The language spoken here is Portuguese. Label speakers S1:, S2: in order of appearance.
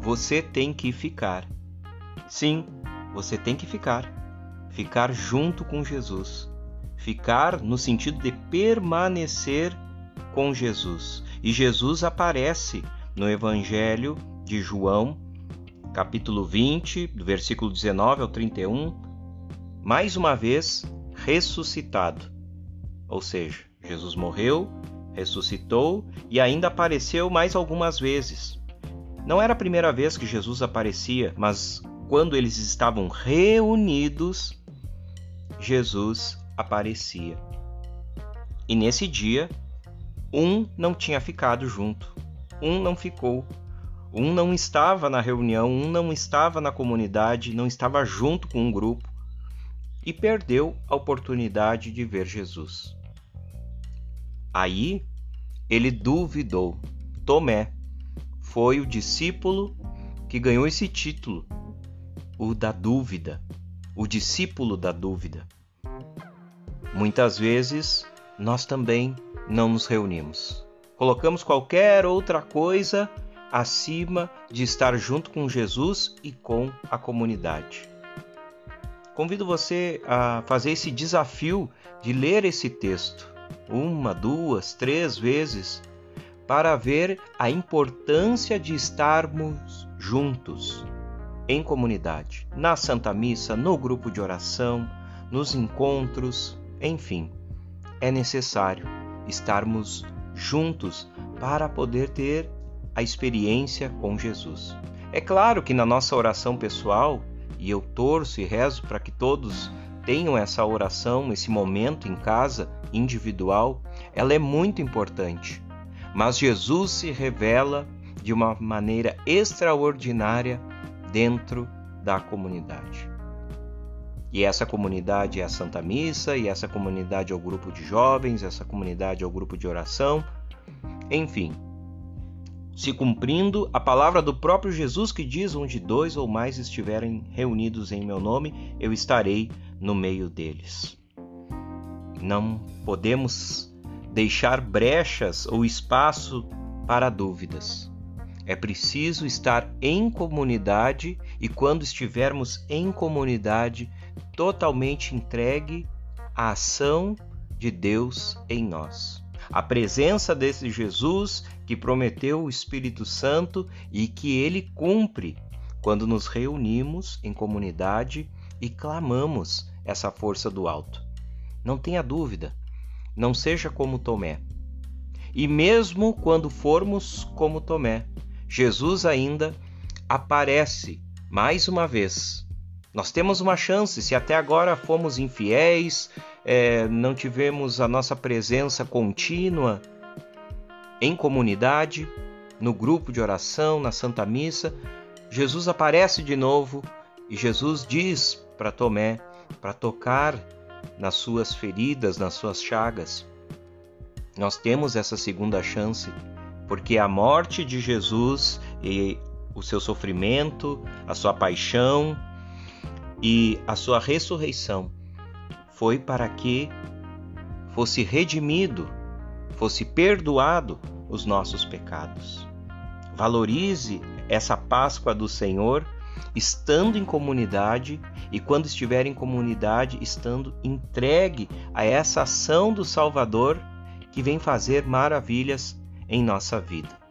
S1: você tem que ficar. Sim, você tem que ficar. Ficar junto com Jesus. Ficar no sentido de permanecer com Jesus. E Jesus aparece no Evangelho de João, capítulo 20, do versículo 19 ao 31, mais uma vez ressuscitado. Ou seja, Jesus morreu, ressuscitou e ainda apareceu mais algumas vezes. Não era a primeira vez que Jesus aparecia, mas quando eles estavam reunidos, Jesus aparecia. E nesse dia, um não tinha ficado junto, um não ficou, um não estava na reunião, um não estava na comunidade, não estava junto com um grupo e perdeu a oportunidade de ver Jesus. Aí ele duvidou. Tomé foi o discípulo que ganhou esse título, o da dúvida, o discípulo da dúvida. Muitas vezes nós também não nos reunimos. Colocamos qualquer outra coisa acima de estar junto com Jesus e com a comunidade. Convido você a fazer esse desafio de ler esse texto uma, duas, três vezes para ver a importância de estarmos juntos em comunidade, na Santa Missa, no grupo de oração, nos encontros, enfim. É necessário estarmos juntos para poder ter a experiência com Jesus. É claro que na nossa oração pessoal, e eu torço e rezo para que todos tenham essa oração, esse momento em casa, individual, ela é muito importante. Mas Jesus se revela de uma maneira extraordinária dentro da comunidade. E essa comunidade é a Santa Missa, e essa comunidade é o grupo de jovens, essa comunidade é o grupo de oração, enfim. Se cumprindo a palavra do próprio Jesus que diz: onde dois ou mais estiverem reunidos em meu nome, eu estarei no meio deles. Não podemos deixar brechas ou espaço para dúvidas. É preciso estar em comunidade e, quando estivermos em comunidade, totalmente entregue à ação de Deus em nós. A presença desse Jesus que prometeu o Espírito Santo e que ele cumpre quando nos reunimos em comunidade e clamamos essa força do alto. Não tenha dúvida, não seja como Tomé. E mesmo quando formos como Tomé, Jesus ainda aparece mais uma vez. Nós temos uma chance, se até agora fomos infiéis, é, não tivemos a nossa presença contínua em comunidade, no grupo de oração, na Santa Missa, Jesus aparece de novo e Jesus diz para Tomé para tocar nas suas feridas, nas suas chagas. Nós temos essa segunda chance, porque a morte de Jesus e o seu sofrimento, a sua paixão e a sua ressurreição foi para que fosse redimido, fosse perdoado os nossos pecados. Valorize essa Páscoa do Senhor estando em comunidade e quando estiver em comunidade, estando entregue a essa ação do Salvador que vem fazer maravilhas em nossa vida.